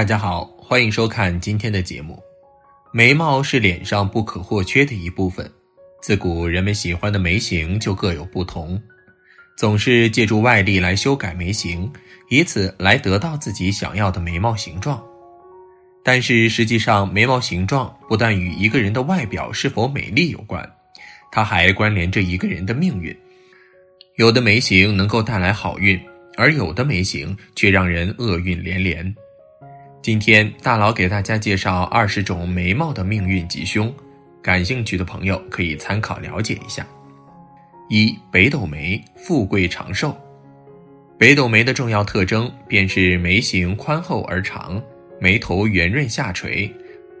大家好，欢迎收看今天的节目。眉毛是脸上不可或缺的一部分，自古人们喜欢的眉形就各有不同，总是借助外力来修改眉形，以此来得到自己想要的眉毛形状。但是实际上，眉毛形状不但与一个人的外表是否美丽有关，它还关联着一个人的命运。有的眉形能够带来好运，而有的眉形却让人厄运连连。今天大佬给大家介绍二十种眉毛的命运吉凶，感兴趣的朋友可以参考了解一下。一北斗眉，富贵长寿。北斗眉的重要特征便是眉形宽厚而长。眉头圆润下垂，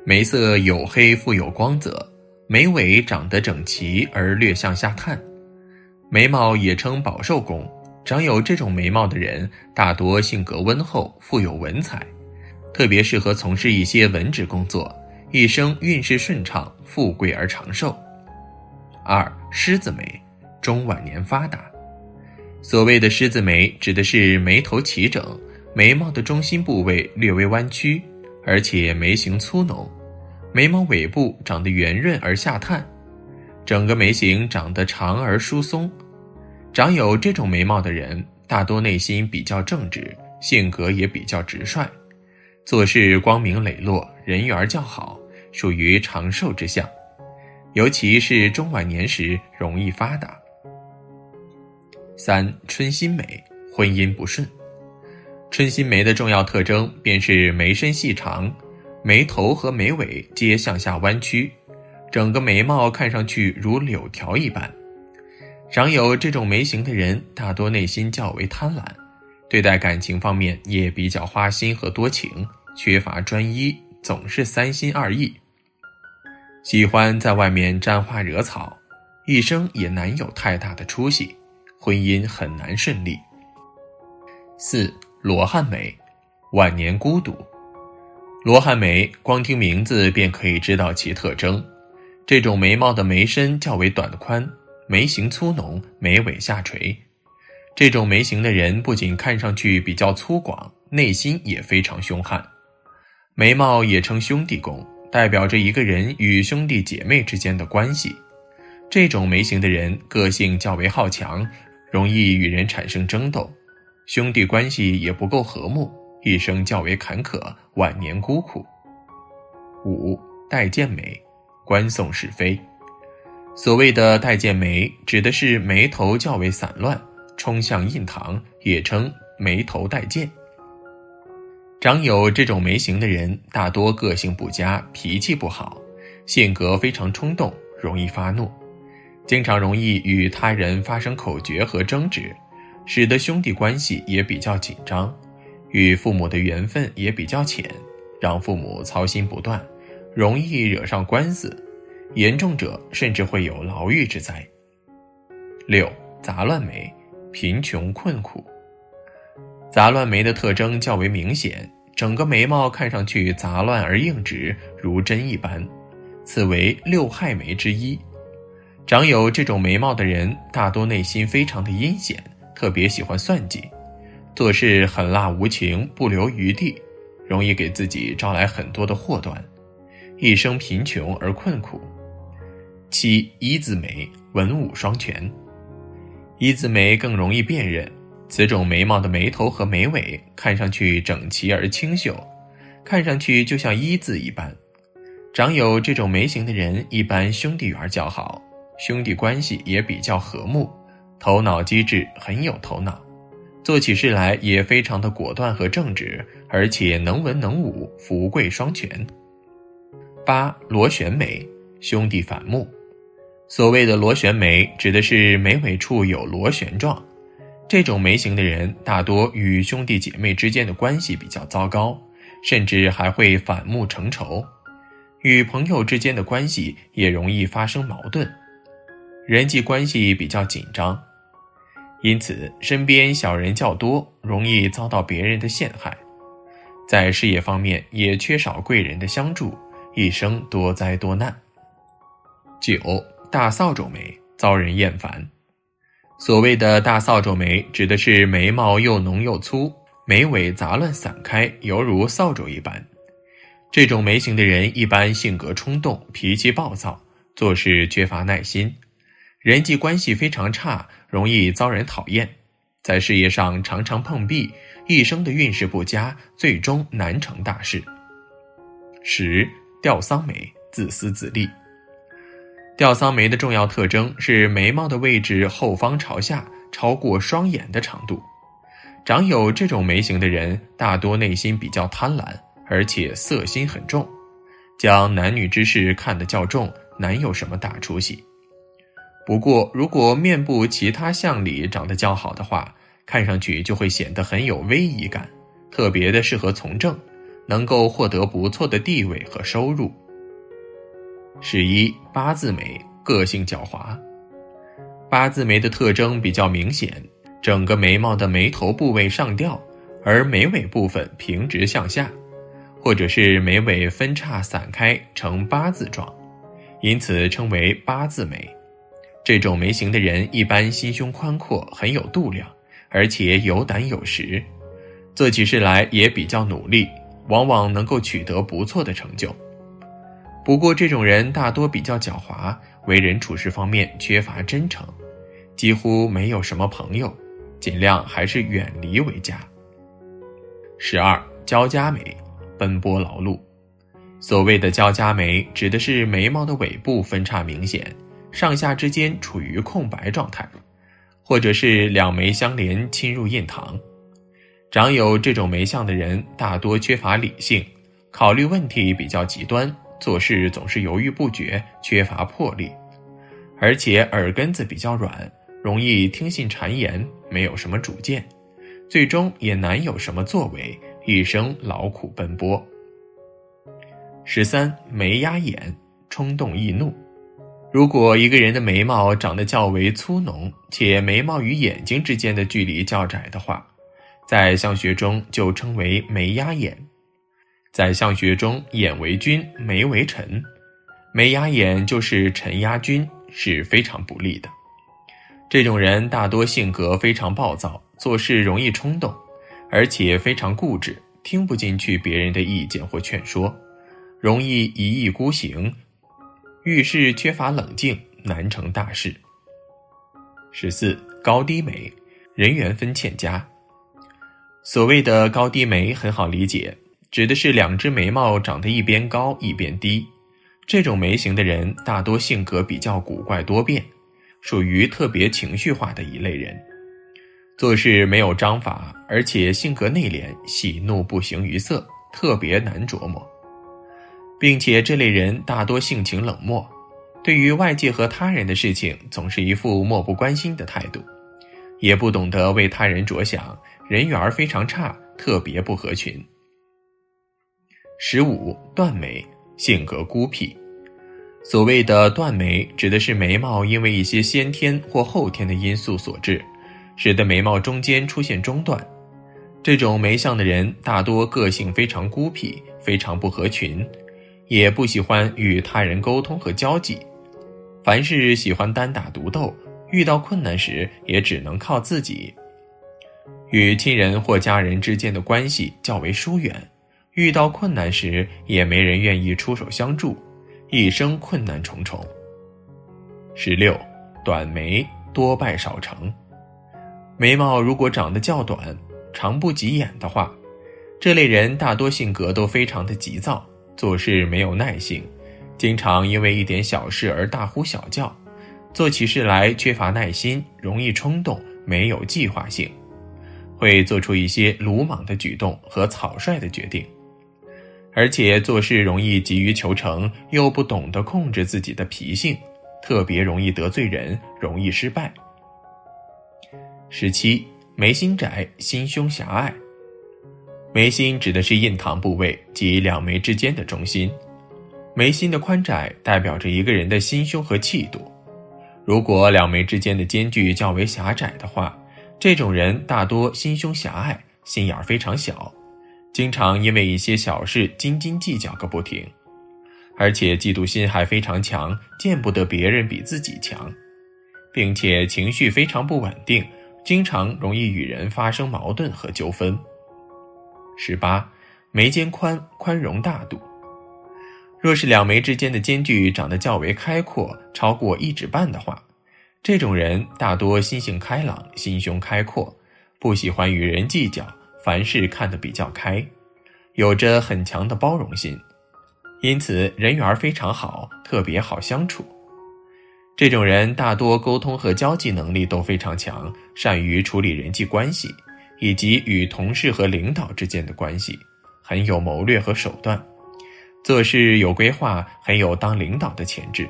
眉色黝黑富有光泽，眉尾长得整齐而略向下探。眉毛也称保寿宫，长有这种眉毛的人大多性格温厚，富有文采，特别适合从事一些文职工作，一生运势顺畅，富贵而长寿。二狮子眉，中晚年发达。所谓的狮子眉，指的是眉头齐整。眉毛的中心部位略微弯曲，而且眉形粗浓，眉毛尾部长得圆润而下探，整个眉形长得长而疏松。长有这种眉毛的人，大多内心比较正直，性格也比较直率，做事光明磊落，人缘较好，属于长寿之相。尤其是中晚年时容易发达。三春心眉，婚姻不顺。春心眉的重要特征便是眉身细长，眉头和眉尾皆向下弯曲，整个眉毛看上去如柳条一般。长有这种眉形的人，大多内心较为贪婪，对待感情方面也比较花心和多情，缺乏专一，总是三心二意，喜欢在外面沾花惹草，一生也难有太大的出息，婚姻很难顺利。四。罗汉眉，晚年孤独。罗汉眉，光听名字便可以知道其特征。这种眉毛的眉身较为短宽，眉形粗浓，眉尾下垂。这种眉形的人不仅看上去比较粗犷，内心也非常凶悍。眉毛也称兄弟宫，代表着一个人与兄弟姐妹之间的关系。这种眉形的人个性较为好强，容易与人产生争斗。兄弟关系也不够和睦，一生较为坎坷，晚年孤苦。五带剑眉，观送是非。所谓的带剑眉，指的是眉头较为散乱，冲向印堂，也称眉头带剑。长有这种眉形的人，大多个性不佳，脾气不好，性格非常冲动，容易发怒，经常容易与他人发生口角和争执。使得兄弟关系也比较紧张，与父母的缘分也比较浅，让父母操心不断，容易惹上官司，严重者甚至会有牢狱之灾。六杂乱眉，贫穷困苦。杂乱眉的特征较为明显，整个眉毛看上去杂乱而硬直，如针一般，此为六害眉之一。长有这种眉毛的人，大多内心非常的阴险。特别喜欢算计，做事狠辣无情，不留余地，容易给自己招来很多的祸端，一生贫穷而困苦。七一字眉，文武双全。一字眉更容易辨认，此种眉毛的眉头和眉尾看上去整齐而清秀，看上去就像一字一般。长有这种眉形的人，一般兄弟缘较好，兄弟关系也比较和睦。头脑机智，很有头脑，做起事来也非常的果断和正直，而且能文能武，福贵双全。八螺旋眉，兄弟反目。所谓的螺旋眉，指的是眉尾处有螺旋状。这种眉形的人，大多与兄弟姐妹之间的关系比较糟糕，甚至还会反目成仇，与朋友之间的关系也容易发生矛盾，人际关系比较紧张。因此，身边小人较多，容易遭到别人的陷害，在事业方面也缺少贵人的相助，一生多灾多难。九大扫帚眉遭人厌烦。所谓的大扫帚眉，指的是眉毛又浓又粗，眉尾杂乱散开，犹如扫帚一般。这种眉形的人一般性格冲动，脾气暴躁，做事缺乏耐心，人际关系非常差，容易遭人讨厌，在事业上常常碰壁，一生的运势不佳，最终难成大事。十吊桑眉，自私自利。吊桑眉的重要特征是眉毛的位置后方朝下，超过双眼的长度。长有这种眉形的人，大多内心比较贪婪。而且色心很重，将男女之事看得较重，难有什么大出息。不过，如果面部其他项里长得较好的话，看上去就会显得很有威仪感，特别的适合从政，能够获得不错的地位和收入。十一八字眉，个性狡猾。八字眉的特征比较明显，整个眉毛的眉头部位上吊，而眉尾部分平直向下。或者是眉尾分叉散开呈八字状，因此称为八字眉。这种眉形的人一般心胸宽阔，很有度量，而且有胆有识，做起事来也比较努力，往往能够取得不错的成就。不过，这种人大多比较狡猾，为人处事方面缺乏真诚，几乎没有什么朋友，尽量还是远离为佳。十二交加眉。奔波劳碌，所谓的交加眉，指的是眉毛的尾部分叉明显，上下之间处于空白状态，或者是两眉相连侵入印堂。长有这种眉相的人，大多缺乏理性，考虑问题比较极端，做事总是犹豫不决，缺乏魄力，而且耳根子比较软，容易听信谗言，没有什么主见，最终也难有什么作为。一生劳苦奔波。十三眉压眼，冲动易怒。如果一个人的眉毛长得较为粗浓，且眉毛与眼睛之间的距离较窄的话，在相学中就称为眉压眼。在相学中，眼为君，眉为臣，眉压眼就是臣压君，是非常不利的。这种人大多性格非常暴躁，做事容易冲动。而且非常固执，听不进去别人的意见或劝说，容易一意孤行，遇事缺乏冷静，难成大事。十四高低眉，人缘分欠佳。所谓的高低眉很好理解，指的是两只眉毛长得一边高一边低。这种眉形的人大多性格比较古怪多变，属于特别情绪化的一类人。做事没有章法，而且性格内敛，喜怒不形于色，特别难琢磨，并且这类人大多性情冷漠，对于外界和他人的事情总是一副漠不关心的态度，也不懂得为他人着想，人缘非常差，特别不合群。十五断眉，性格孤僻。所谓的断眉，指的是眉毛因为一些先天或后天的因素所致。使得眉毛中间出现中断，这种眉相的人大多个性非常孤僻，非常不合群，也不喜欢与他人沟通和交际，凡事喜欢单打独斗，遇到困难时也只能靠自己。与亲人或家人之间的关系较为疏远，遇到困难时也没人愿意出手相助，一生困难重重。十六，短眉多败少成。眉毛如果长得较短、长不及眼的话，这类人大多性格都非常的急躁，做事没有耐性，经常因为一点小事而大呼小叫，做起事来缺乏耐心，容易冲动，没有计划性，会做出一些鲁莽的举动和草率的决定，而且做事容易急于求成，又不懂得控制自己的脾性，特别容易得罪人，容易失败。十七眉心窄，心胸狭隘。眉心指的是印堂部位及两眉之间的中心。眉心的宽窄代表着一个人的心胸和气度。如果两眉之间的间距较为狭窄的话，这种人大多心胸狭隘，心眼非常小，经常因为一些小事斤斤计较个不停，而且嫉妒心还非常强，见不得别人比自己强，并且情绪非常不稳定。经常容易与人发生矛盾和纠纷。十八，眉间宽，宽容大度。若是两眉之间的间距长得较为开阔，超过一指半的话，这种人大多心性开朗，心胸开阔，不喜欢与人计较，凡事看得比较开，有着很强的包容心，因此人缘非常好，特别好相处。这种人大多沟通和交际能力都非常强，善于处理人际关系，以及与同事和领导之间的关系，很有谋略和手段。做事有规划，很有当领导的潜质。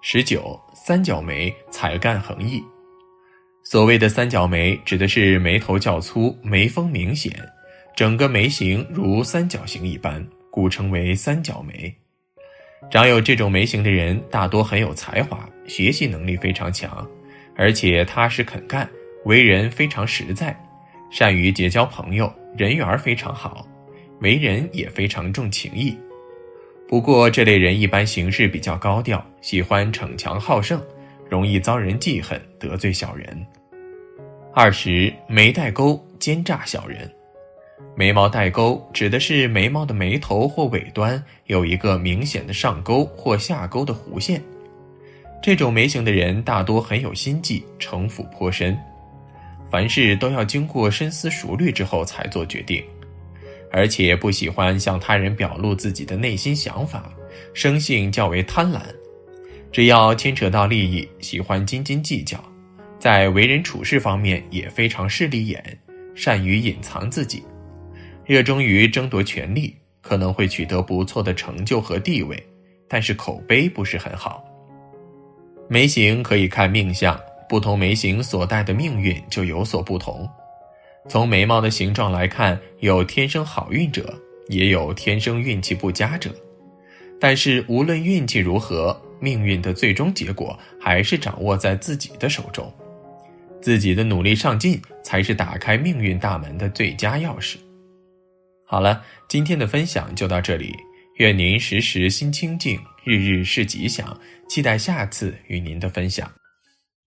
十九，三角眉，才干横溢。所谓的三角眉，指的是眉头较粗，眉峰明显，整个眉形如三角形一般，故称为三角眉。长有这种眉形的人，大多很有才华，学习能力非常强，而且踏实肯干，为人非常实在，善于结交朋友，人缘非常好。为人也非常重情义，不过这类人一般行事比较高调，喜欢逞强好胜，容易遭人记恨，得罪小人。二十眉带钩，奸诈小人。眉毛带钩指的是眉毛的眉头或尾端有一个明显的上钩或下钩的弧线。这种眉形的人大多很有心计，城府颇深，凡事都要经过深思熟虑之后才做决定。而且不喜欢向他人表露自己的内心想法，生性较为贪婪，只要牵扯到利益，喜欢斤斤计较，在为人处事方面也非常势利眼，善于隐藏自己，热衷于争夺权力，可能会取得不错的成就和地位，但是口碑不是很好。眉形可以看命相，不同眉形所带的命运就有所不同。从眉毛的形状来看，有天生好运者，也有天生运气不佳者。但是无论运气如何，命运的最终结果还是掌握在自己的手中。自己的努力上进，才是打开命运大门的最佳钥匙。好了，今天的分享就到这里，愿您时时心清静，日日是吉祥。期待下次与您的分享。